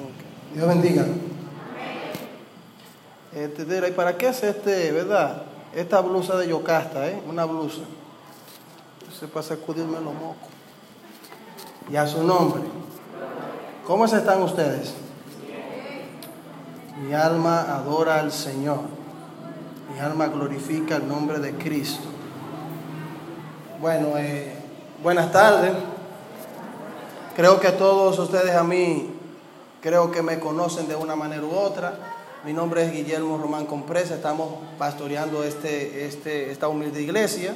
Ok. Dios bendiga. Este, ¿y para qué es este, verdad? Esta blusa de Yocasta, ¿eh? Una blusa. Se para sacudirme los mocos. Y a su nombre. ¿Cómo están ustedes? Mi alma adora al Señor. Mi alma glorifica el nombre de Cristo. Bueno, eh, buenas tardes. Creo que todos ustedes a mí, creo que me conocen de una manera u otra. Mi nombre es Guillermo Román Compresa, estamos pastoreando este, este, esta humilde iglesia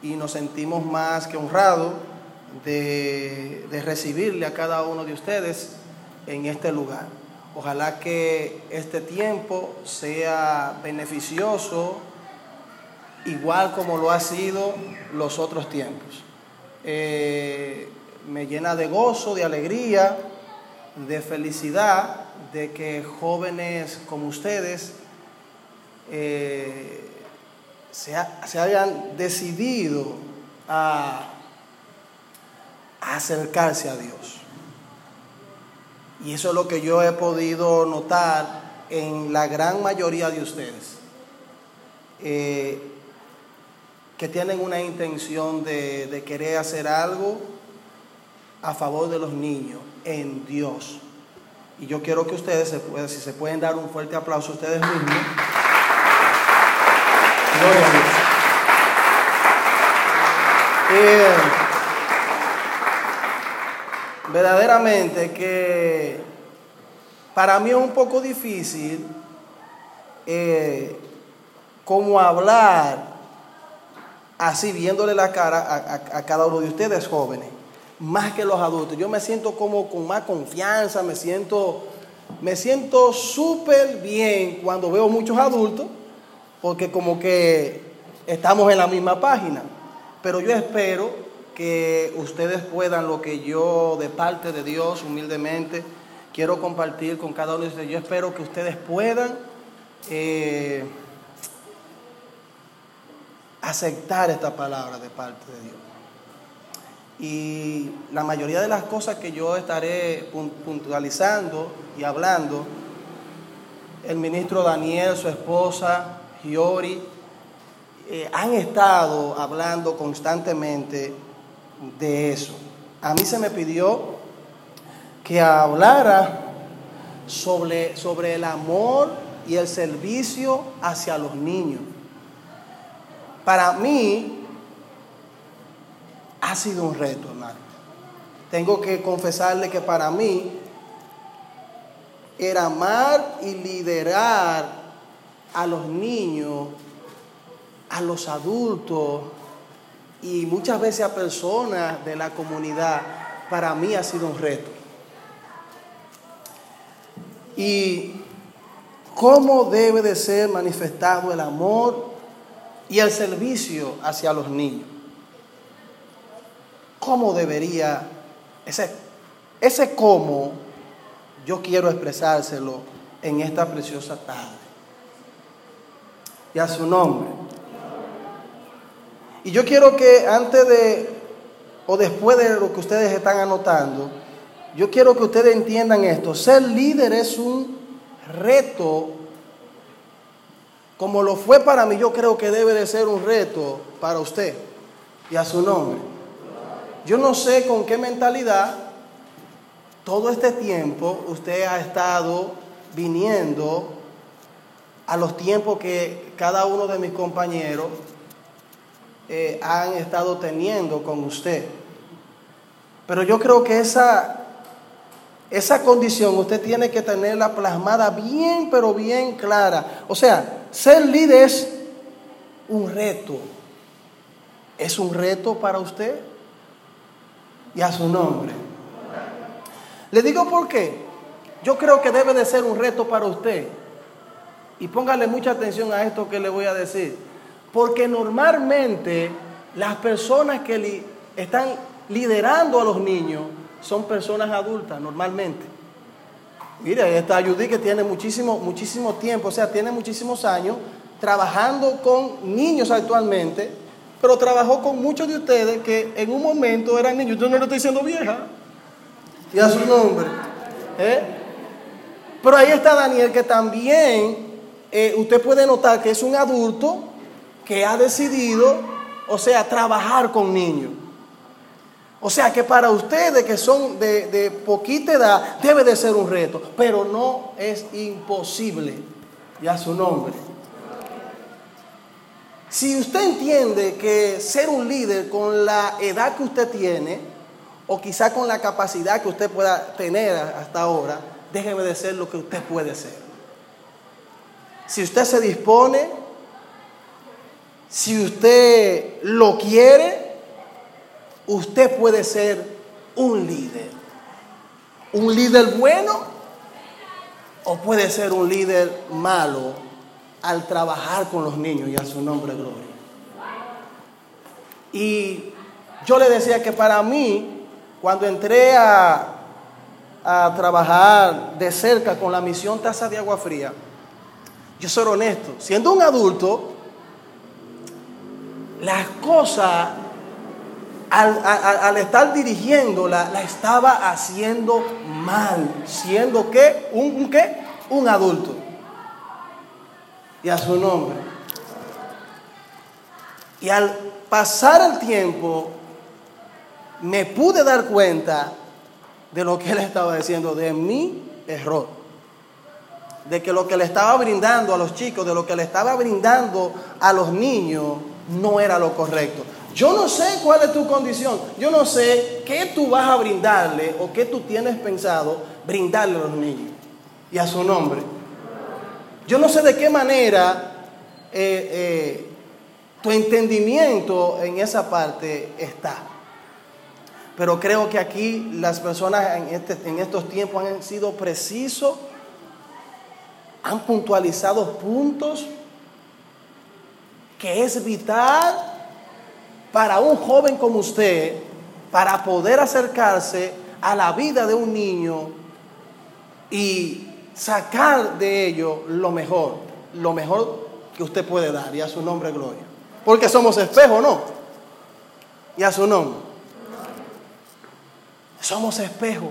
y nos sentimos más que honrados de, de recibirle a cada uno de ustedes en este lugar. Ojalá que este tiempo sea beneficioso, igual como lo ha sido los otros tiempos. Eh, me llena de gozo, de alegría, de felicidad de que jóvenes como ustedes eh, se, hayan decidido a, a acercarse a Dios. Y eso es lo que yo he podido notar en la gran mayoría de ustedes, eh, que tienen una intención de, de querer hacer algo a favor de los niños en Dios. Y yo quiero que ustedes, si se pueden dar un fuerte aplauso ustedes mismos. Gloria a Dios. Eh, verdaderamente que para mí es un poco difícil eh, como hablar así viéndole la cara a cada uno de ustedes jóvenes más que los adultos. Yo me siento como con más confianza, me siento me siento súper bien cuando veo muchos adultos, porque como que estamos en la misma página. Pero yo espero que ustedes puedan lo que yo de parte de Dios humildemente quiero compartir con cada uno de ustedes. Yo espero que ustedes puedan eh, aceptar esta palabra de parte de Dios. Y la mayoría de las cosas que yo estaré puntualizando y hablando, el ministro Daniel, su esposa, Giori, eh, han estado hablando constantemente de eso. A mí se me pidió que hablara sobre, sobre el amor y el servicio hacia los niños. Para mí, ha sido un reto, hermano. Tengo que confesarle que para mí era amar y liderar a los niños, a los adultos y muchas veces a personas de la comunidad, para mí ha sido un reto. Y cómo debe de ser manifestado el amor y el servicio hacia los niños cómo debería, ese, ese cómo yo quiero expresárselo en esta preciosa tarde. Y a su nombre. Y yo quiero que antes de, o después de lo que ustedes están anotando, yo quiero que ustedes entiendan esto. Ser líder es un reto, como lo fue para mí, yo creo que debe de ser un reto para usted y a su nombre. Yo no sé con qué mentalidad todo este tiempo usted ha estado viniendo a los tiempos que cada uno de mis compañeros eh, han estado teniendo con usted. Pero yo creo que esa, esa condición usted tiene que tenerla plasmada bien, pero bien clara. O sea, ser líder es un reto. ¿Es un reto para usted? Y a su nombre. Le digo por qué. Yo creo que debe de ser un reto para usted. Y póngale mucha atención a esto que le voy a decir. Porque normalmente las personas que están liderando a los niños son personas adultas, normalmente. Mire, esta Judy que tiene muchísimo, muchísimo tiempo, o sea, tiene muchísimos años trabajando con niños actualmente pero trabajó con muchos de ustedes que en un momento eran niños. Yo no le estoy diciendo vieja. Y a su nombre. ¿Eh? Pero ahí está Daniel que también eh, usted puede notar que es un adulto que ha decidido, o sea, trabajar con niños. O sea que para ustedes que son de, de, poquita edad debe de ser un reto, pero no es imposible. Ya su nombre. Si usted entiende que ser un líder con la edad que usted tiene, o quizá con la capacidad que usted pueda tener hasta ahora, déjeme de ser lo que usted puede ser. Si usted se dispone, si usted lo quiere, usted puede ser un líder. Un líder bueno o puede ser un líder malo al trabajar con los niños y a su nombre gloria. Y yo le decía que para mí, cuando entré a, a trabajar de cerca con la misión Taza de Agua Fría, yo soy honesto, siendo un adulto, las cosas al, al, estar dirigiéndola la estaba haciendo mal, siendo que un, qué? Un adulto. Y a su nombre. Y al pasar el tiempo, me pude dar cuenta de lo que él estaba diciendo, de mi error. De que lo que le estaba brindando a los chicos, de lo que le estaba brindando a los niños, no era lo correcto. Yo no sé cuál es tu condición. Yo no sé qué tú vas a brindarle o qué tú tienes pensado brindarle a los niños y a su nombre. Yo no sé de qué manera eh, eh, tu entendimiento en esa parte está. Pero creo que aquí las personas en, este, en estos tiempos han sido precisos, han puntualizado puntos que es vital para un joven como usted, para poder acercarse a la vida de un niño y sacar de ello lo mejor, lo mejor que usted puede dar y a su nombre gloria. Porque somos espejo, ¿no? Y a su nombre. Somos espejo.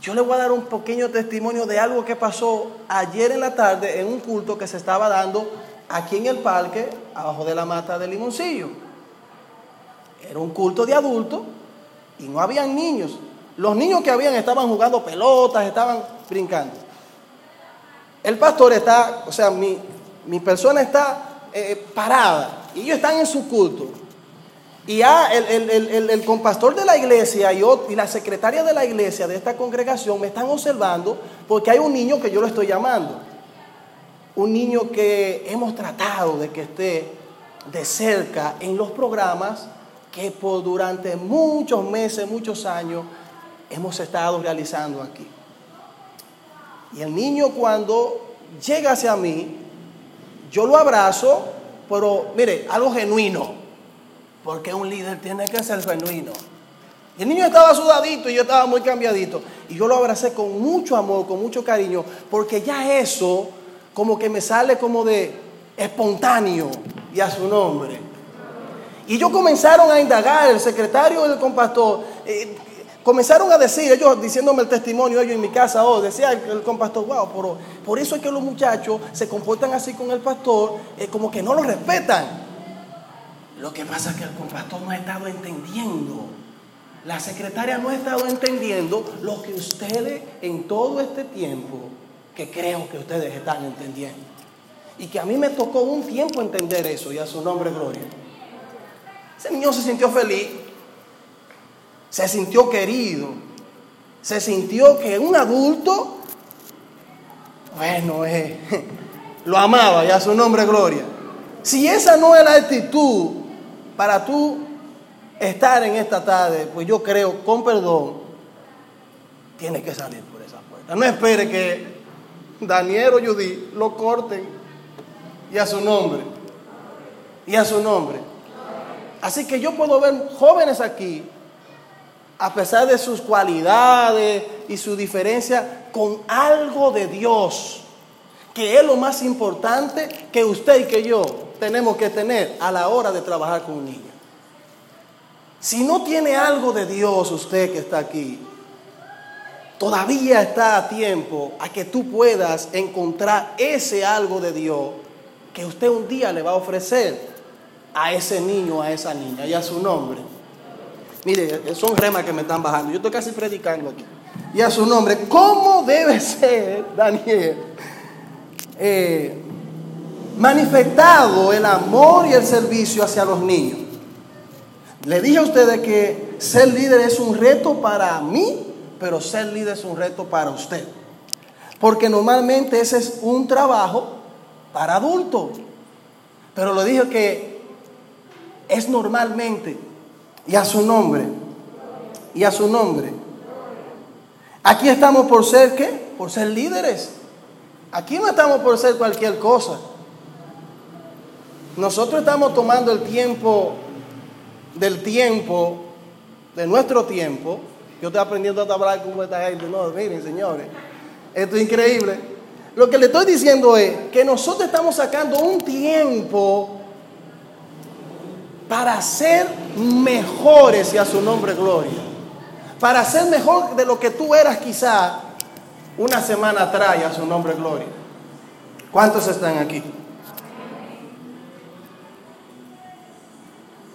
Yo le voy a dar un pequeño testimonio de algo que pasó ayer en la tarde en un culto que se estaba dando aquí en el parque, abajo de la mata del limoncillo. Era un culto de adultos y no habían niños. Los niños que habían estaban jugando pelotas, estaban brincando. El pastor está, o sea, mi, persona está eh, parada y ellos están en su culto. Y ya el, el, el, el compastor de la iglesia y, y la secretaria de la iglesia de esta congregación me están observando porque hay un niño que yo lo estoy llamando un niño que hemos tratado de que esté de cerca en los programas que por durante muchos meses, muchos años hemos estado realizando aquí. Y el niño cuando llega hacia mí, yo lo abrazo, pero mire, algo genuino, porque un líder tiene que ser genuino. Y el niño estaba sudadito y yo estaba muy cambiadito. Y yo lo abracé con mucho amor, con mucho cariño, porque ya eso como que me sale como de espontáneo y a su nombre. Y ellos comenzaron a indagar, el secretario del compastor, eh, comenzaron a decir, ellos diciéndome el testimonio, ellos en mi casa, oh, decía el, compastor, wow, por, por, eso es que los muchachos se comportan así con el pastor, eh, como que no lo respetan. Lo que pasa es que el compastor no ha estado entendiendo. La secretaria no ha estado entendiendo lo que ustedes en todo este tiempo que creo que ustedes están entendiendo. Y que a mí me tocó un tiempo entender eso y a su nombre gloria. Ese niño se sintió feliz, se sintió querido, se sintió que un adulto, bueno, eh, lo amaba y a su nombre gloria. Si esa no es la actitud para tú estar en esta tarde, pues yo creo, con perdón, tienes que salir por esa puerta. No espere que Daniel o Judy lo corten y a su nombre. Y a su nombre. Así que yo puedo ver jóvenes aquí, a pesar de sus cualidades y su diferencia, con algo de Dios, que es lo más importante que usted y que yo tenemos que tener a la hora de trabajar con un niño. Si no tiene algo de Dios usted que está aquí, todavía está a tiempo a que tú puedas encontrar ese algo de Dios que usted un día le va a ofrecer a ese niño, a esa niña y a su nombre. Mire, son remas que me están bajando. Yo estoy casi predicando aquí. Y a su nombre, ¿cómo debe ser, Daniel, eh, manifestado el amor y el servicio hacia los niños? Le dije a ustedes que ser líder es un reto para mí, pero ser líder es un reto para usted. Porque normalmente ese es un trabajo para adultos. Pero le dije que es normalmente y a su nombre. Y a su nombre. Aquí estamos por ser qué? Por ser líderes. Aquí no estamos por ser cualquier cosa. Nosotros estamos tomando el tiempo del tiempo, de nuestro tiempo. Yo estoy aprendiendo a hablar con esta gente. No, miren, señores, esto es increíble. Lo que le estoy diciendo es que nosotros estamos sacando un tiempo para ser mejores y a su nombre gloria. Para ser mejor de lo que tú eras quizá una semana atrás y a su nombre gloria. ¿Cuántos están aquí?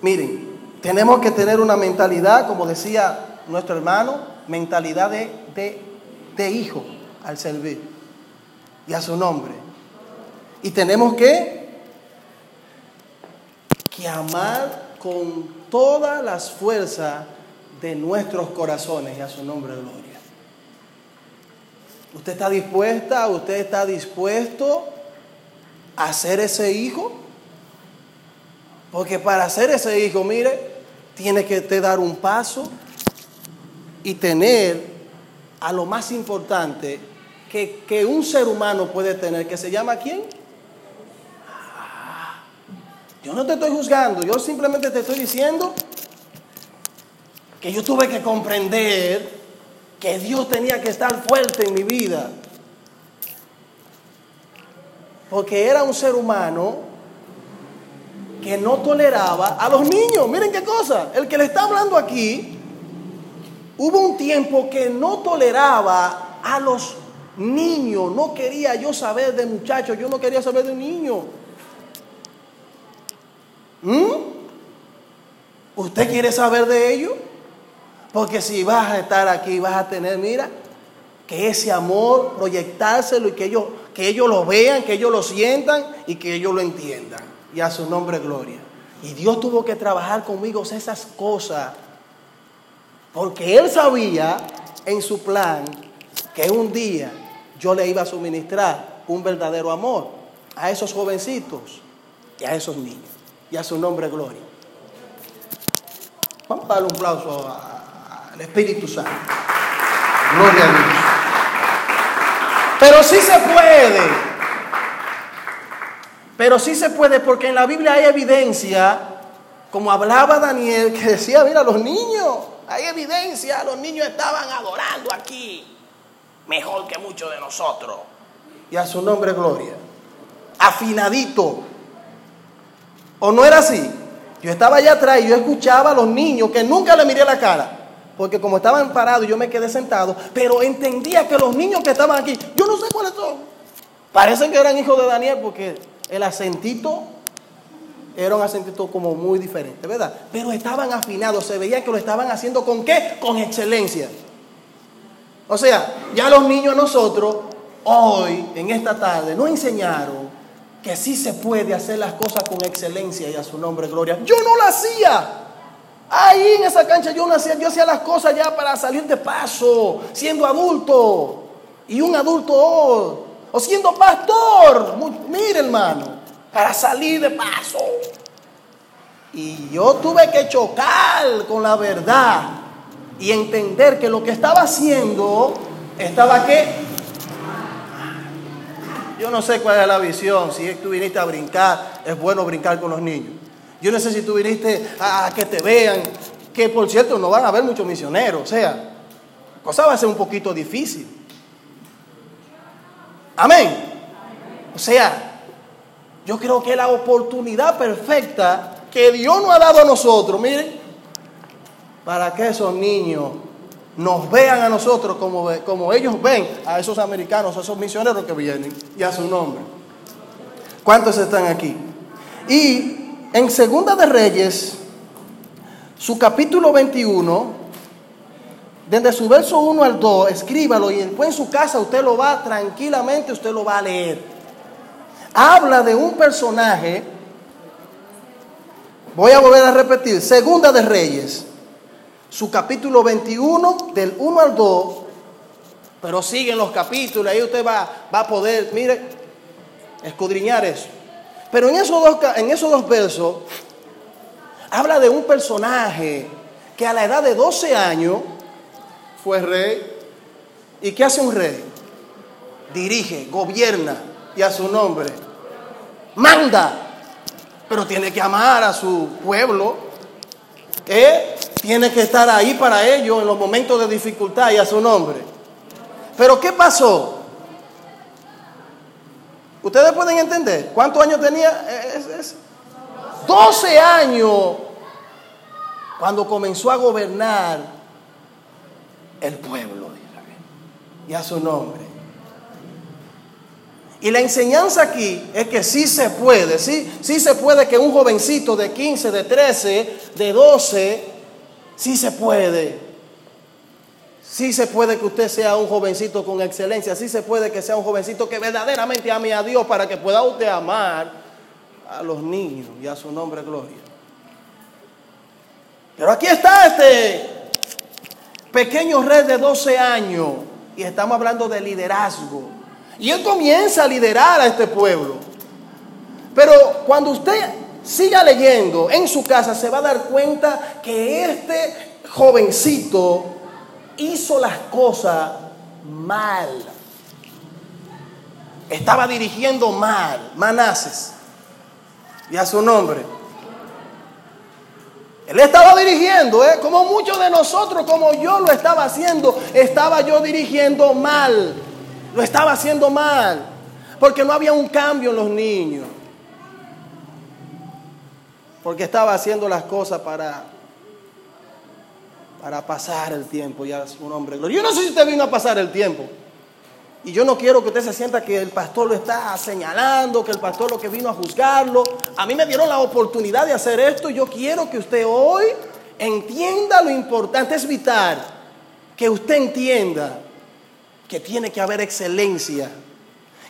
Miren, tenemos que tener una mentalidad, como decía nuestro hermano, mentalidad de, de, de hijo al servir y a su nombre. Y tenemos que que amar con todas las fuerzas de nuestros corazones y a su nombre gloria. ¿Usted está dispuesta, usted está dispuesto a ser ese hijo? Porque para ser ese hijo, mire, tiene que te dar un paso y tener a lo más importante que, que un ser humano puede tener, que se llama quién? Yo no te estoy juzgando, yo simplemente te estoy diciendo que yo tuve que comprender que Dios tenía que estar fuerte en mi vida. Porque era un ser humano que no toleraba a los niños. Miren qué cosa, el que le está hablando aquí, hubo un tiempo que no toleraba a los niños. No quería yo saber de muchachos, yo no quería saber de niños. ¿Mm? ¿Usted quiere saber de ello? Porque si vas a estar aquí, vas a tener, mira, que ese amor, proyectárselo y que ellos, que ellos lo vean, que ellos lo sientan y que ellos lo entiendan. Y a su nombre gloria. Y Dios tuvo que trabajar conmigo esas cosas. Porque Él sabía en su plan que un día yo le iba a suministrar un verdadero amor a esos jovencitos y a esos niños y a su nombre gloria. Vamos a darle un aplauso al Espíritu Santo. Gloria a Dios. Pero sí se puede. Pero sí se puede porque en la Biblia hay evidencia, como hablaba Daniel, que decía, mira, los niños, hay evidencia, los niños estaban adorando aquí, mejor que muchos de nosotros. Y a su nombre gloria. Afinadito. ¿O no era así? Yo estaba allá atrás y yo escuchaba a los niños que nunca le miré la cara. Porque como estaban parados, yo me quedé sentado. Pero entendía que los niños que estaban aquí, yo no sé cuáles son. Parecen que eran hijos de Daniel porque el acentito era un acentito como muy diferente, ¿verdad? Pero estaban afinados, se veía que lo estaban haciendo con qué? Con excelencia. O sea, ya los niños nosotros, hoy, en esta tarde, nos enseñaron que sí se puede hacer las cosas con excelencia y a su nombre gloria. Yo no lo hacía. Ahí en esa cancha yo no hacía, yo hacía las cosas ya para salir de paso, siendo adulto. Y un adulto, o siendo pastor, mire hermano, para salir de paso. Y yo tuve que chocar con la verdad y entender que lo que estaba haciendo estaba que yo no sé cuál es la visión, si tú viniste a brincar, es bueno brincar con los niños. Yo no sé si tú viniste a, que te vean, que por cierto no van a haber muchos misioneros, o sea, la cosa va a ser un poquito difícil. Amén. O sea, yo creo que la oportunidad perfecta que Dios nos ha dado a nosotros, miren, para que esos niños nos vean a nosotros como, como ellos ven a esos americanos, a esos misioneros que vienen y a su nombre. ¿Cuántos están aquí? Y en Segunda de Reyes, su capítulo 21, desde su verso 1 al 2, escríbalo y después en su casa usted lo va tranquilamente, usted lo va a leer. Habla de un personaje, voy a volver a repetir, Segunda de Reyes, su capítulo 21, del 1 al 2, pero siguen los capítulos, ahí usted va, va a poder, mire, escudriñar eso. Pero en esos, dos, en esos dos versos habla de un personaje que a la edad de 12 años fue rey. ¿Y qué hace un rey? Dirige, gobierna y a su nombre manda. Pero tiene que amar a su pueblo. ¿Eh? Tiene que estar ahí para ellos en los momentos de dificultad y a su nombre. Pero ¿qué pasó? ¿Ustedes pueden entender? ¿Cuántos años tenía? Es, 12 años cuando comenzó a gobernar el pueblo de Israel y a su nombre. Y la enseñanza aquí es que sí se puede, sí, sí se puede que un jovencito de 15, de 13, de 12, sí se puede. Sí se puede que usted sea un jovencito con excelencia, sí se puede que sea un jovencito que verdaderamente ame a Dios para que pueda usted amar a los niños y a su nombre gloria. Pero aquí está este pequeño rey de 12 años y estamos hablando de liderazgo. Y él comienza a liderar a este pueblo. Pero cuando usted siga leyendo en su casa se va a dar cuenta que este jovencito hizo las cosas mal. Estaba dirigiendo mal, Manases, y a su nombre. Él estaba dirigiendo, ¿eh? como muchos de nosotros, como yo lo estaba haciendo, estaba yo dirigiendo mal. Lo estaba haciendo mal, porque no había un cambio en los niños. Porque estaba haciendo las cosas para para pasar el tiempo, ya es un hombre Yo no sé si usted vino a pasar el tiempo. Y yo no quiero que usted se sienta que el pastor lo está señalando, que el pastor lo que vino a juzgarlo. A mí me dieron la oportunidad de hacer esto y yo quiero que usted hoy entienda lo importante. Es vital que usted entienda que tiene que haber excelencia,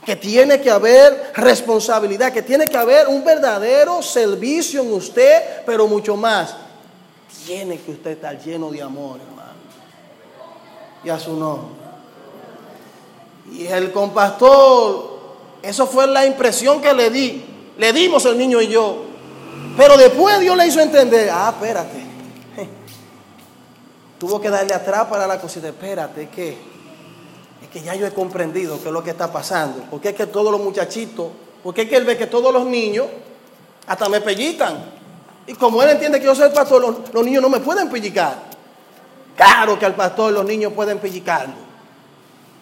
que tiene que haber responsabilidad, que tiene que haber un verdadero servicio en usted, pero mucho más tiene que usted estar lleno de amor, hermano. Y a su nombre. Y el compastor, eso fue la impresión que le di. Le dimos el niño y yo. Pero después Dios le hizo entender, ah, espérate. Tuvo que darle atrás para la cosita. Espérate, es que ya yo he comprendido qué es lo que está pasando. Porque es que todos los muchachitos, porque es que él ve que todos los niños hasta me pellitan. Y como él entiende que yo soy el pastor, los, niños no me pueden pellicar. Claro que al pastor los niños pueden pellicarlo.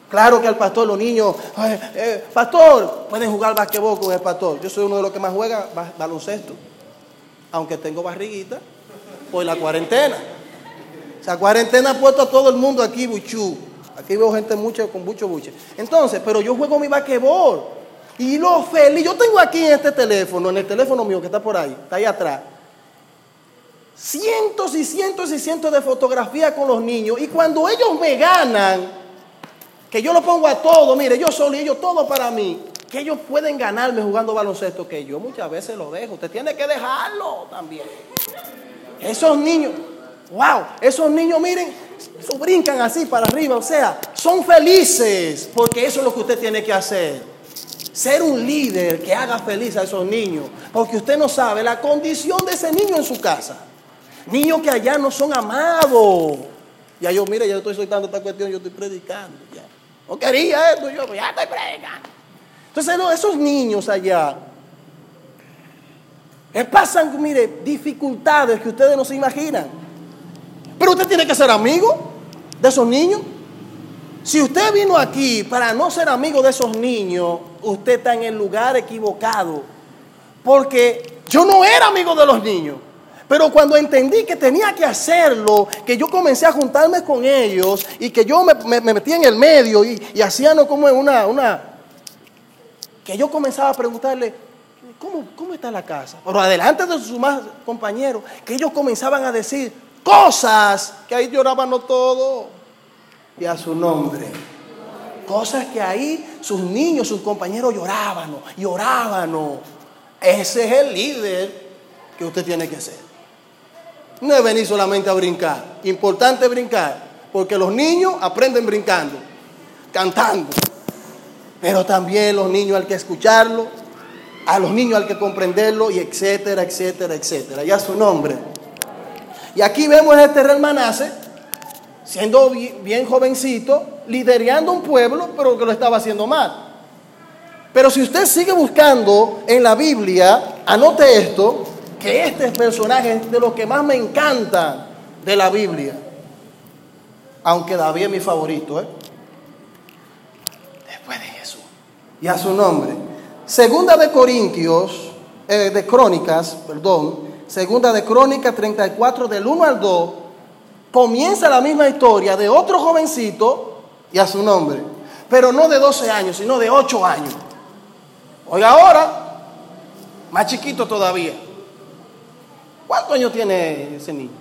Claro que al pastor los niños, eh, pastor, pueden jugar basquetbol con el pastor. Yo soy uno de los que más juega baloncesto. Aunque tengo barriguita por la cuarentena. O sea, cuarentena ha puesto a todo el mundo aquí buchú. Aquí veo gente mucho con mucho buche. Entonces, pero yo juego mi basquetbol. Y lo feliz. Yo tengo aquí en este teléfono, en el teléfono mío que está por ahí, está ahí atrás cientos y cientos y cientos de fotografías con los niños. Y cuando ellos me ganan, que yo lo pongo a todo, mire, yo solo y ellos todo para mí, que ellos pueden ganarme jugando baloncesto, que yo muchas veces lo dejo. Usted tiene que dejarlo también. Esos niños, wow, esos niños, miren, brincan así para arriba, o sea, son felices, porque eso es lo que usted tiene que hacer. Ser un líder que haga feliz a esos niños, porque usted no sabe la condición de ese niño en su casa. Niños que allá no son amados. Ya yo, mire, ya estoy soltando esta cuestión, yo estoy predicando. Ya. No quería esto, yo ya estoy predicando. Entonces, esos niños allá eh, pasan, mire, dificultades que ustedes no se imaginan. Pero usted tiene que ser amigo de esos niños. Si usted vino aquí para no ser amigo de esos niños, usted está en el lugar equivocado. Porque yo no era amigo de los niños. Pero cuando entendí que tenía que hacerlo, que yo comencé a juntarme con ellos y que yo me, metí en el medio y, y hacían como una, una... Que yo comenzaba a preguntarle, ¿cómo, ¿cómo está la casa? Pero adelante de sus más compañeros, que ellos comenzaban a decir cosas que ahí lloraban todo y a su nombre. Cosas que ahí sus niños, sus compañeros lloraban, lloraban. Ese es el líder que usted tiene que ser. No es venir solamente a brincar. Importante brincar, porque los niños aprenden brincando, cantando. Pero también los niños hay que escucharlo, a los niños hay que comprenderlo, y etcétera, etcétera, etcétera. Ya su nombre. Y aquí vemos a este rey Manase, siendo bien jovencito, liderando un pueblo, pero que lo estaba haciendo mal. Pero si usted sigue buscando en la Biblia, anote esto, que este personaje es de los que más me encanta de la Biblia. Aunque David es mi favorito, ¿eh? Después de Jesús. Y a su nombre. Segunda de Corintios, eh, de Crónicas, perdón. Segunda de Crónicas 34, del 1 al 2. Comienza la misma historia de otro jovencito y a su nombre. Pero no de 12 años, sino de 8 años. Oiga ahora, más chiquito todavía. ¿Cuántos años tiene ese niño?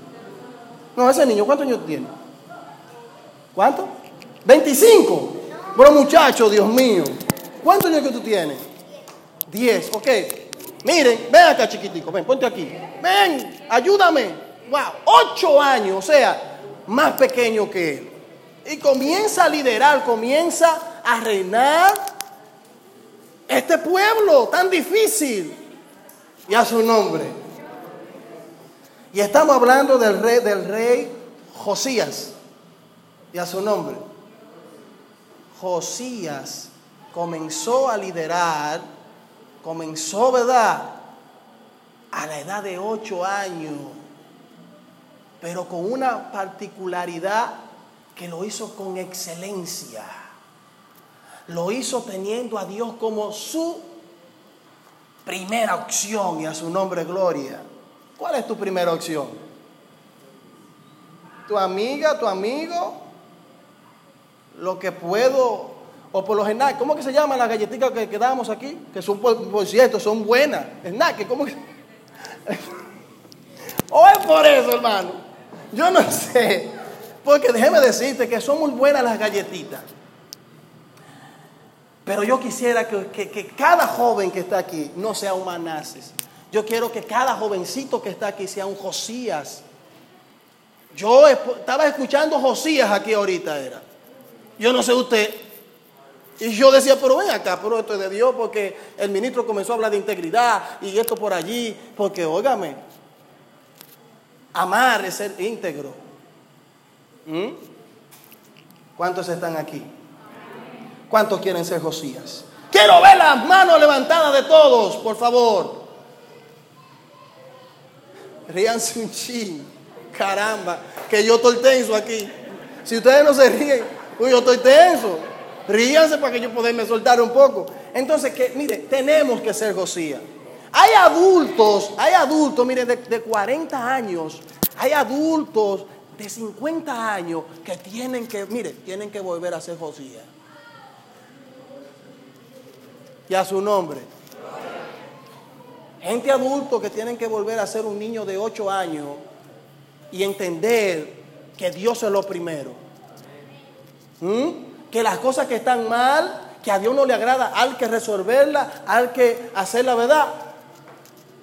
No, ese niño, ¿cuántos años tiene? ¿Cuánto? 25. Bueno, muchacho, Dios mío. ¿Cuántos años que tú tienes? 10, ok. Miren, ven acá chiquitico, ven, ponte aquí. Ven, ayúdame. Wow, 8 años, o sea, más pequeño que él. Y comienza a liderar, comienza a reinar este pueblo tan difícil. Y a su nombre. Y estamos hablando del rey, del rey Josías y a su nombre. Josías comenzó a liderar, comenzó, ¿verdad? A la edad de ocho años, pero con una particularidad que lo hizo con excelencia. Lo hizo teniendo a Dios como su primera opción y a su nombre gloria. ¿Cuál es tu primera opción? ¿Tu amiga, tu amigo? Lo que puedo, o por lo general, ¿cómo que se llaman las galletitas que, quedamos aquí? Que son, por, cierto, son buenas. que ¿cómo que? ¿O es por eso, hermano? Yo no sé. Porque déjeme decirte que son muy buenas las galletitas. Pero yo quisiera que, que, cada joven que está aquí no sea un manases, yo quiero que cada jovencito que está aquí sea un Josías. Yo estaba escuchando Josías aquí ahorita era. Yo no sé usted. Y yo decía, pero ven acá, pero esto es de Dios porque el ministro comenzó a hablar de integridad y esto por allí, porque óigame, amar es ser íntegro. ¿Mm? ¿Cuántos están aquí? ¿Cuántos quieren ser Josías? Quiero ver las manos levantadas de todos, por favor. Ríanse un chin. Caramba, que yo estoy tenso aquí. Si ustedes no se ríen, pues yo estoy tenso. Ríanse para que yo poderme soltar un poco. Entonces, que, mire, tenemos que ser Josías. Hay adultos, hay adultos, mire, de, de 40 años, hay adultos de 50 años que tienen que, mire, tienen que volver a ser Josías. Y a su nombre. Gente adulto que tienen que volver a ser un niño de 8 años y entender que Dios es lo primero. ¿Mm? Que las cosas que están mal, que a Dios no le agrada, hay que resolverla, hay que hacer la verdad,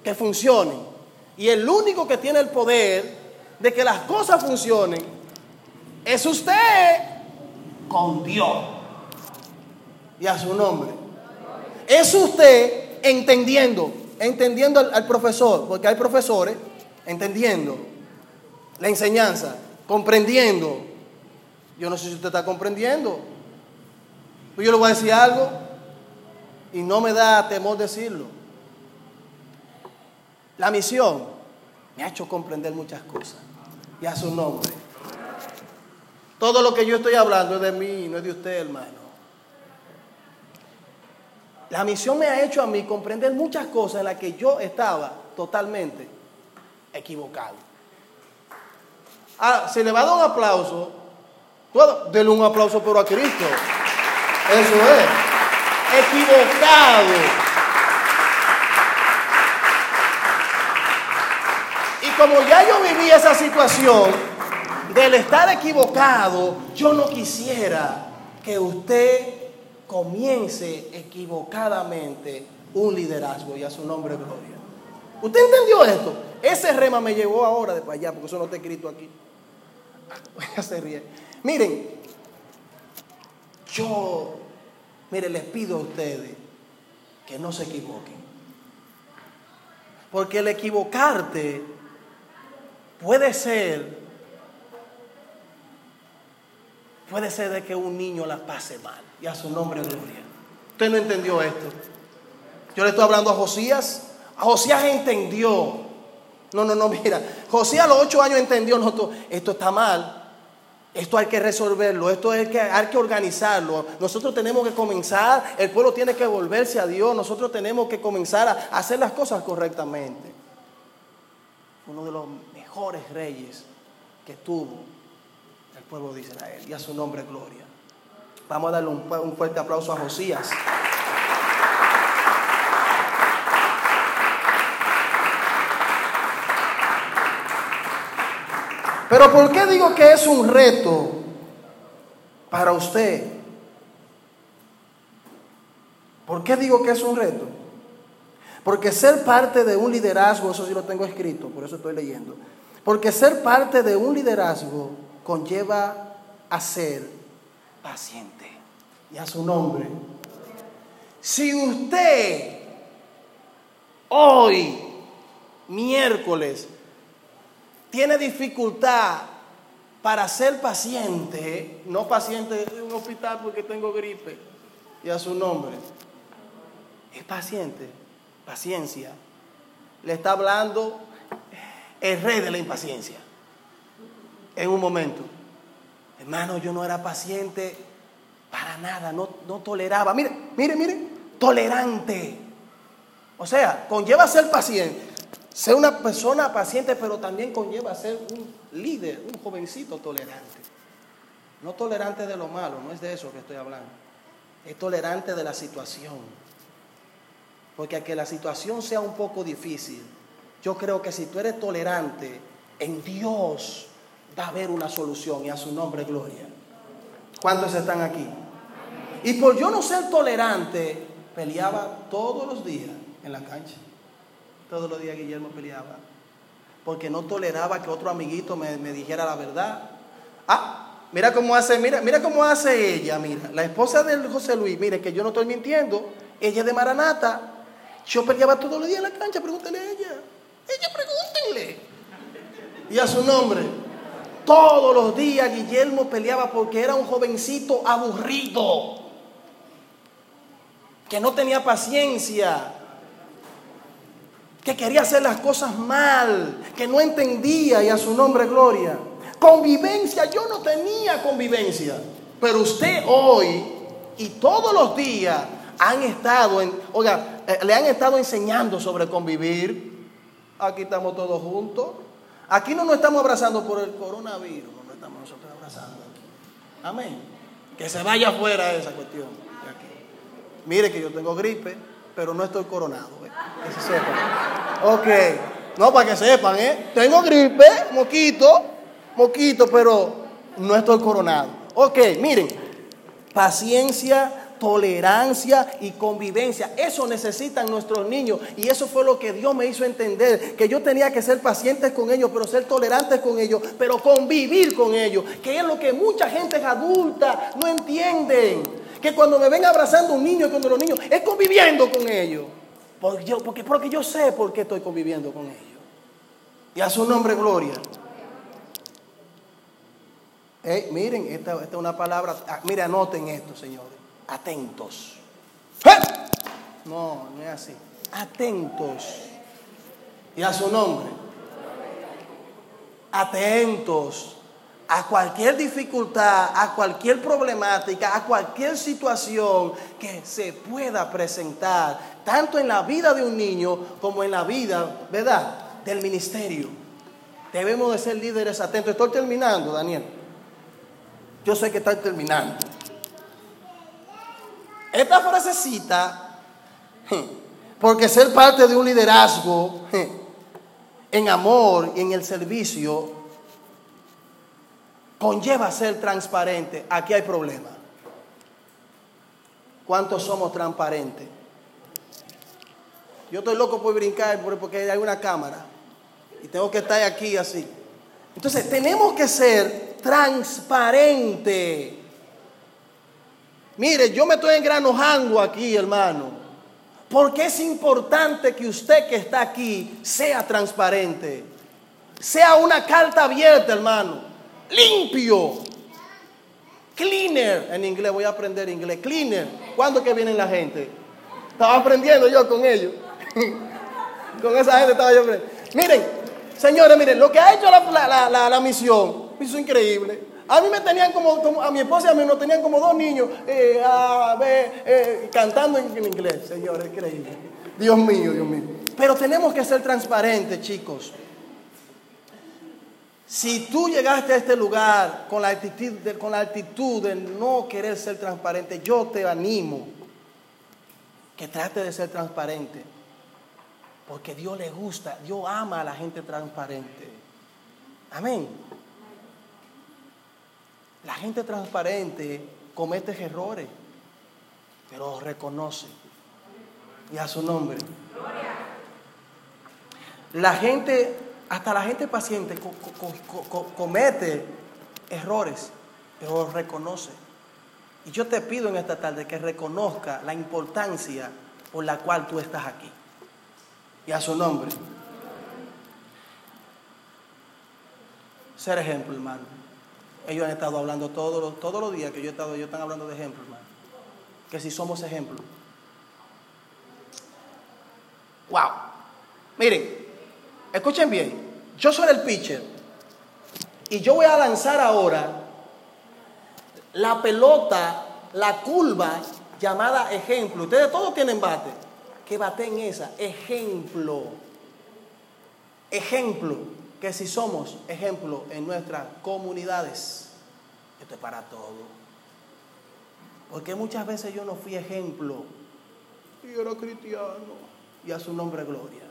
que funcione. Y el único que tiene el poder de que las cosas funcionen es usted con Dios. Y a su nombre. Es usted entendiendo entendiendo al, profesor, porque hay profesores entendiendo la enseñanza, comprendiendo. Yo no sé si usted está comprendiendo. Pues yo le voy a decir algo y no me da temor decirlo. La misión me ha hecho comprender muchas cosas y a su nombre. Todo lo que yo estoy hablando es de mí, no es de usted, hermano. La misión me ha hecho a mí comprender muchas cosas en las que yo estaba totalmente equivocado. Ah, se le va a dar un aplauso, denle un aplauso pero a Cristo. Eso es. Equivocado. Y como ya yo viví esa situación del estar equivocado, yo no quisiera que usted comience equivocadamente un liderazgo y a su nombre gloria. ¿Usted entendió esto? Ese rema me llegó ahora de para allá, porque eso no está escrito aquí. Ya se ríe. Miren, yo, mire, les pido a ustedes que no se equivoquen. Porque el equivocarte puede ser, puede ser de que un niño la pase mal y a su nombre gloria. Usted no entendió esto. Yo le estoy hablando a Josías. Josías entendió. No, no, no, mira. Josías a los ocho años entendió, esto, está mal. Esto hay que resolverlo, esto hay que, hay que organizarlo. Nosotros tenemos que comenzar, el pueblo tiene que volverse a Dios, nosotros tenemos que comenzar a hacer las cosas correctamente. Uno de los mejores reyes que tuvo el pueblo de Israel y a su nombre gloria. Vamos a darle un, un fuerte aplauso a Josías. Pero ¿por qué digo que es un reto para usted? ¿Por qué digo que es un reto? Porque ser parte de un liderazgo, eso sí lo tengo escrito, por eso estoy leyendo. Porque ser parte de un liderazgo conlleva a ser paciente. Y a su nombre. Si usted hoy, miércoles, tiene dificultad para ser paciente, no paciente de un hospital porque tengo gripe y a su nombre, es paciente, paciencia. Le está hablando el rey de la impaciencia en un momento. Hermano, yo no era paciente para nada, no, no toleraba. Mire, mire, mire, tolerante. O sea, conlleva ser paciente. Ser una persona paciente, pero también conlleva ser un líder, un jovencito tolerante. No tolerante de lo malo, no es de eso que estoy hablando. Es tolerante de la situación. Porque a que la situación sea un poco difícil, yo creo que si tú eres tolerante, en Dios va a haber una solución y a su nombre gloria. ¿Cuántos están aquí? Y por yo no ser tolerante, peleaba todos los días en la cancha. Todos los días Guillermo peleaba. Porque no toleraba que otro amiguito me, dijera la verdad. Ah, mira cómo hace, mira, mira cómo hace ella, mira. La esposa de José Luis, mire que yo no estoy mintiendo. Ella es de Maranata. Yo peleaba todos los días en la cancha, pregúntele a ella. Ella pregúntenle. Y a su nombre. Todos los días Guillermo peleaba porque era un jovencito aburrido. Que no tenía paciencia que quería hacer las cosas mal, que no entendía y a su nombre gloria. Convivencia, yo no tenía convivencia, pero usted hoy y todos los días han estado en, oiga, eh, le han estado enseñando sobre convivir. Aquí estamos todos juntos. Aquí no nos estamos abrazando por el coronavirus, no nos estamos nosotros abrazando. Amén. Que se vaya afuera esa cuestión. Mire que yo tengo gripe, pero no estoy coronado. ¿eh? Que se sepa. Ok. No, para que sepan, ¿eh? Tengo gripe, moquito, moquito, pero no estoy coronado. Ok, miren. Paciencia, tolerancia y convivencia. Eso necesitan nuestros niños. Y eso fue lo que Dios me hizo entender. Que yo tenía que ser pacientes con ellos, pero ser tolerantes con ellos, pero convivir con ellos. Que es lo que mucha gente adulta no entienden que cuando me ven abrazando un niño con los niños, es conviviendo con ellos. Porque yo, porque, porque yo sé por qué estoy conviviendo con ellos. Y a su nombre, gloria. miren, esta, es una palabra. Ah, miren, anoten esto, señores. Atentos. No, no es así. Atentos. Y a su nombre. Atentos a cualquier dificultad, a cualquier problemática, a cualquier situación que se pueda presentar, tanto en la vida de un niño como en la vida, ¿verdad? del ministerio. Debemos de ser líderes atentos. Estoy terminando, Daniel. Yo sé que estoy terminando. Esta frasecita, porque ser parte de un liderazgo en amor y en el servicio conlleva ser transparente. Aquí hay problema. ¿Cuántos somos transparentes? Yo estoy loco por brincar porque hay una cámara y tengo que estar aquí así. Entonces, tenemos que ser transparentes. Mire, yo me estoy engranojando aquí, hermano. Porque es importante que usted que está aquí sea transparente. Sea una carta abierta, hermano. Limpio. Cleaner. En inglés voy a aprender inglés. Cleaner. ¿Cuándo que viene la gente? Estaba aprendiendo yo con ellos. con esa gente estaba yo aprendiendo. Miren, señores, miren, lo que ha hecho la, la, la misión, hizo increíble. A mí me tenían como, a mi esposa y a mí nos tenían como dos niños eh, eh, cantando en, inglés, señores, increíble. Dios mío, Dios mío. Pero tenemos que ser transparentes, chicos. Si tú llegaste a este lugar con la, actitud de, con la actitud de no querer ser transparente, yo te animo que trate de ser transparente. Porque Dios le gusta, Dios ama a la gente transparente. Amén. La gente transparente comete errores, pero reconoce. Y a su nombre. La gente, hasta la gente paciente comete errores, pero reconoce. Y yo te pido en esta tarde que reconozca la importancia por la cual tú estás aquí. Y a su nombre. Ser ejemplo, hermano. Ellos han estado hablando todos los, todos los días que yo he estado, ellos están hablando de ejemplos, hermano. Que si somos ejemplos. Wow. Miren, escuchen bien. Yo soy el pitcher. Y yo voy a lanzar ahora la pelota, la curva llamada ejemplo. Ustedes todos tienen bate. Que bate en esa. Ejemplo. Ejemplo que si somos ejemplo en nuestras comunidades, esto es para todo. Porque muchas veces yo no fui ejemplo. Y era cristiano. Y a su nombre gloria.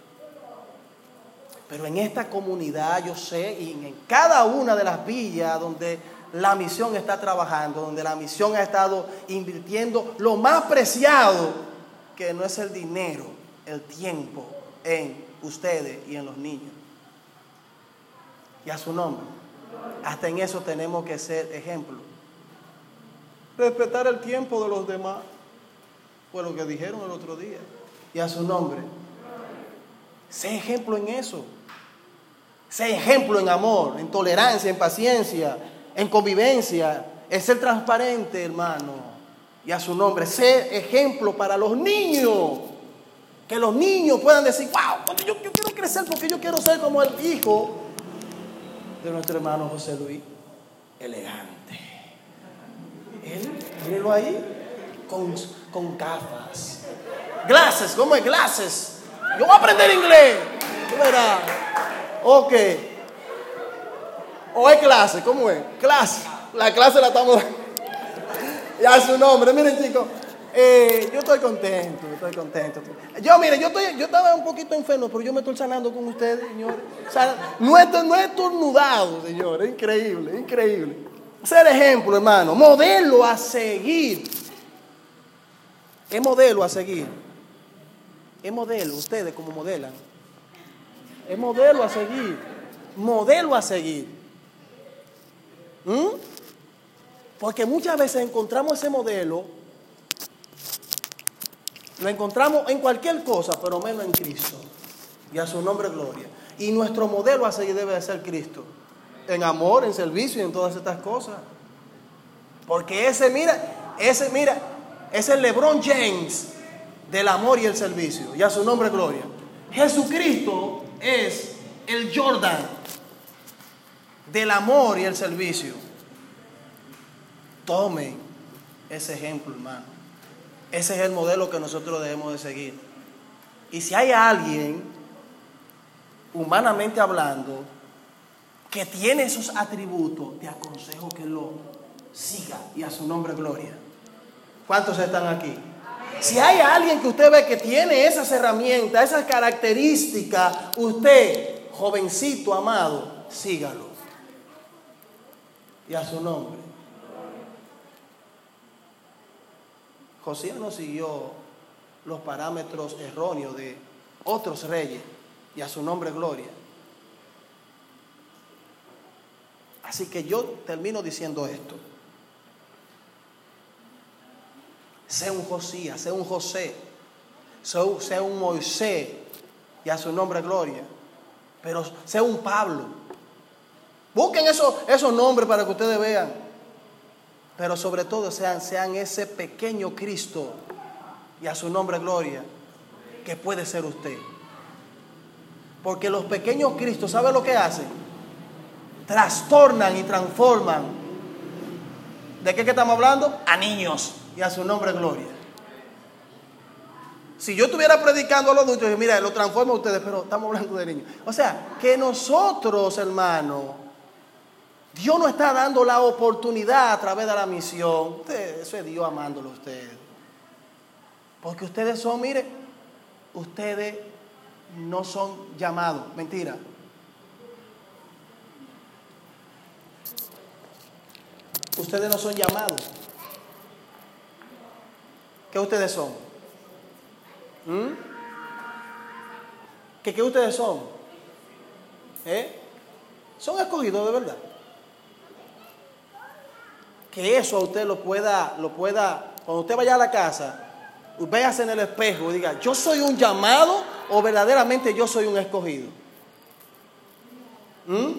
Pero en esta comunidad yo sé, y en cada una de las villas donde la misión está trabajando, donde la misión ha estado invirtiendo lo más preciado, que no es el dinero, el tiempo en ustedes y en los niños y a su nombre. Hasta en eso tenemos que ser ejemplo. Respetar el tiempo de los demás. Fue lo que dijeron el otro día. Y a su nombre. Sé ejemplo en eso. Sé ejemplo en amor, en tolerancia, en paciencia, en convivencia. Es ser transparente, hermano. Y a su nombre. Sé ejemplo para los niños. Que los niños puedan decir, wow, yo, yo quiero crecer porque yo quiero ser como el hijo de nuestro hermano José Luis, elegante. Él, mírenlo ahí, con, con gafas. Glasses, ¿cómo es? Glasses. Yo voy a aprender inglés. ¿Tú verás? Ok. ¿O es clase? ¿Cómo es? Clase. La clase la estamos... ya su nombre. Miren chicos, eh, yo estoy contento, estoy contento. Yo, mire, yo, estoy, yo estaba un poquito enfermo, pero yo me estoy sanando con ustedes, señores. no, es, no es tornudado, señores. Increíble, increíble. Ser ejemplo, hermano. Modelo a seguir. Es modelo a seguir. Es modelo, ustedes como modelan. Es modelo a seguir. Modelo a seguir. ¿Mm? Porque muchas veces encontramos ese modelo lo encontramos en cualquier cosa, pero menos en Cristo. Y a su nombre gloria. Y nuestro modelo a seguir debe de ser Cristo. En amor, en servicio y en todas estas cosas. Porque ese, mira, ese, mira, es el LeBron James del amor y el servicio. Y a su nombre gloria. Jesucristo es el Jordan del amor y el servicio. Tomen ese ejemplo, hermano. Ese es el modelo que nosotros debemos de seguir. Y si hay alguien, humanamente hablando, que tiene esos atributos, te aconsejo que lo siga y a su nombre gloria. ¿Cuántos están aquí? Si hay alguien que usted ve que tiene esas herramientas, esas características, usted, jovencito amado, sígalo. Y a su nombre. José no siguió los parámetros erróneos de otros reyes y a su nombre gloria. Así que yo termino diciendo esto. Sea un Josías, sea un José, sea un Moisés y a su nombre gloria. Pero sea un Pablo. Busquen esos, esos nombres para que ustedes vean. Pero sobre todo sean, sean ese pequeño Cristo y a su nombre gloria que puede ser usted. Porque los pequeños Cristos, ¿sabe lo que hacen? Trastornan y transforman. ¿De qué estamos hablando? A niños y a su nombre gloria. Si yo estuviera predicando a los adultos, mira, lo transformo a ustedes, pero estamos hablando de niños. O sea, que nosotros, hermanos, Dios nos está dando la oportunidad a través de la misión. eso es Dios amándolo a ustedes. Porque ustedes son, mire, ustedes no son llamados. Mentira. Ustedes no son llamados. ¿Qué ustedes son? ¿Mm? ¿Qué, ¿Qué ustedes son? ¿Eh? Son escogidos de verdad. Que eso a usted lo pueda, lo pueda, cuando usted vaya a la casa, véase en el espejo y diga, yo soy un llamado o verdaderamente yo soy un escogido. ¿Mm?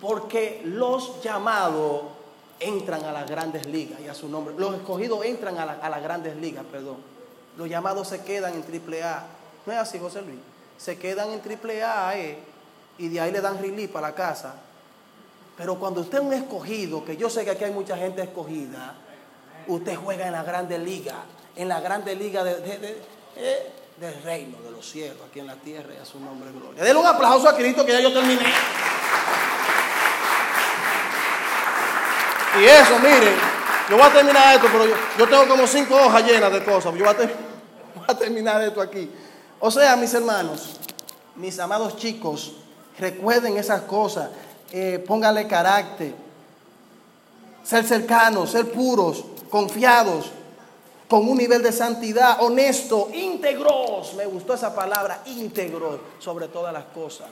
Porque los llamados entran a las grandes ligas y a su nombre. Los escogidos entran a, las grandes ligas, perdón. Los llamados se quedan en triple A. ¿No es así, José Luis? Se quedan en triple A eh, y de ahí le dan relief para la casa. Pero cuando usted es un escogido, que yo sé que aquí hay mucha gente escogida, usted juega en la grande liga, en la grande liga eh, del reino de los cielos, aquí en la tierra, y a su nombre gloria. Denle un aplauso a Cristo que ya yo terminé. Y eso, miren, yo voy a terminar esto, pero yo, tengo como cinco hojas llenas de cosas. Yo voy a, terminar esto aquí. O sea, mis hermanos, mis amados chicos, recuerden esas cosas. Eh, pónganle carácter. Ser cercanos, ser puros, confiados, con un nivel de santidad, honesto, íntegros. Me gustó esa palabra, íntegros, sobre todas las cosas.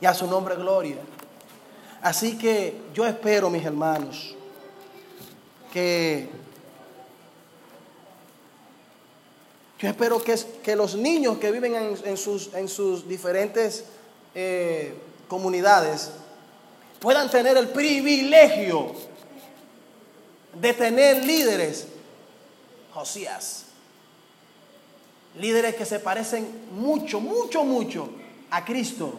Y a su nombre, gloria. Así que yo espero, mis hermanos, que yo espero que, que los niños que viven en, sus, en sus, diferentes eh, comunidades puedan tener el privilegio de tener líderes, Josías, líderes que se parecen mucho, mucho, mucho a Cristo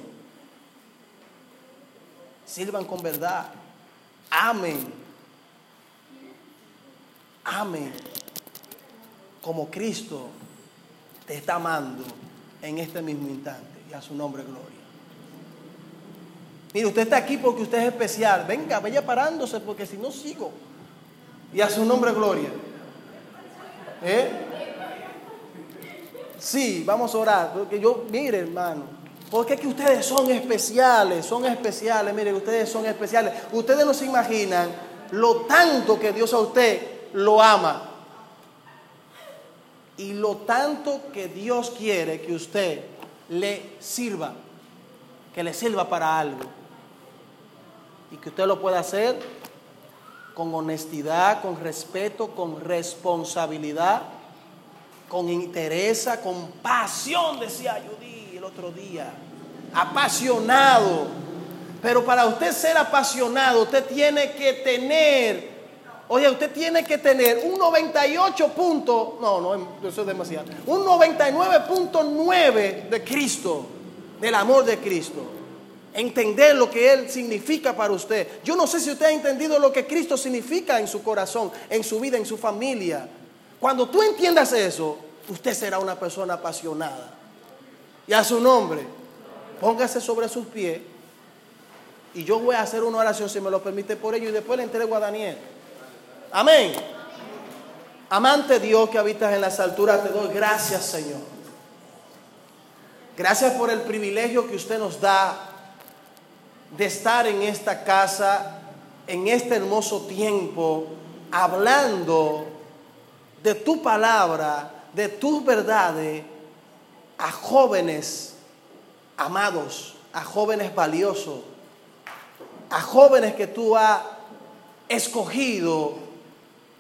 sirvan con verdad, amen, amen como Cristo te está amando en este mismo instante y a su nombre gloria. Mire, usted está aquí porque usted es especial. Venga, vaya parándose porque si no sigo. Y a su nombre gloria. ¿Eh? Sí, vamos a orar. Porque yo, mire, hermano, porque es que ustedes son especiales, son especiales, miren, ustedes son especiales. Ustedes no se imaginan lo tanto que Dios a usted lo ama. Y lo tanto que Dios quiere que usted le sirva, que le sirva para algo. Y que usted lo pueda hacer con honestidad, con respeto, con responsabilidad, con interés, con pasión, decía Judy otro día apasionado. Pero para usted ser apasionado, usted tiene que tener, oye, usted tiene que tener un 98 punto, no, no, eso es demasiado, un 99.9 de Cristo, del amor de Cristo. Entender lo que Él significa para usted. Yo no sé si usted ha entendido lo que Cristo significa en su corazón, en su vida, en su familia. Cuando tú entiendas eso, usted será una persona apasionada. Y a su nombre. póngase sobre sus pies y yo voy a hacer una oración, si me lo permite, por ello y después le entrego a Daniel. Amén. Amante Dios que habitas en las alturas, te doy gracias, Señor. Gracias por el privilegio que usted nos da de estar en esta casa, en este hermoso tiempo, hablando de tu palabra, de tus verdades a jóvenes amados, a jóvenes valiosos, a jóvenes que tú has escogido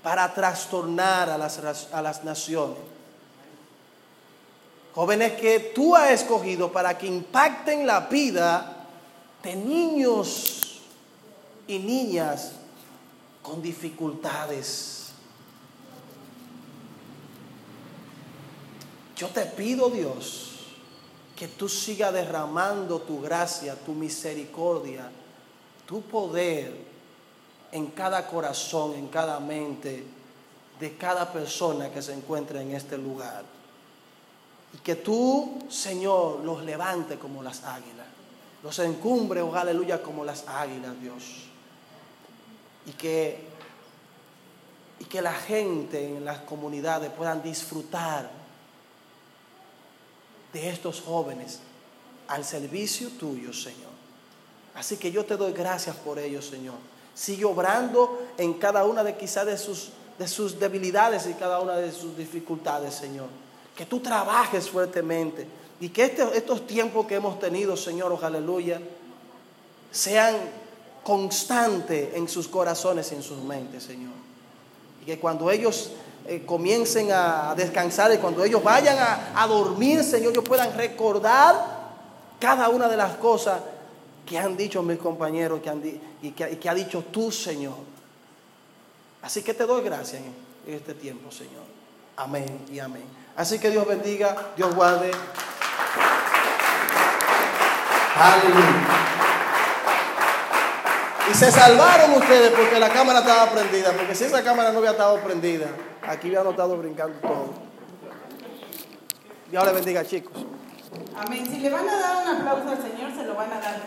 para trastornar a las, a las naciones. Jóvenes que tú has escogido para que impacten la vida de niños y niñas con dificultades. Yo te pido, Dios, que tú sigas derramando tu gracia, tu misericordia, tu poder en cada corazón, en cada mente de cada persona que se encuentra en este lugar. Y que tú, Señor, los levante como las águilas. Los encumbre, oh aleluya, como las águilas, Dios. Y que, y que la gente en las comunidades puedan disfrutar de estos jóvenes al servicio tuyo, Señor. Así que yo te doy gracias por ellos, Señor. Sigue obrando en cada una de quizás de sus, de sus debilidades y cada una de sus dificultades, Señor. Que tú trabajes fuertemente y que este, estos tiempos que hemos tenido, Señor, oh, aleluya, sean constantes en sus corazones y en sus mentes, Señor. Y que cuando ellos eh, comiencen a descansar y cuando ellos vayan a, dormir, Señor, ellos puedan recordar cada una de las cosas que han dicho mis compañeros que han y, que, ha dicho tú, Señor. Así que te doy gracias en este tiempo, Señor. Amén y amén. Así que Dios bendiga, Dios guarde. Aleluya. Y se salvaron ustedes porque la cámara estaba prendida. Porque si esa cámara no hubiera estado prendida, aquí hubiera estado brincando todo. Dios le bendiga, chicos. Amén. Si le van a dar un aplauso al Señor, se lo van a dar.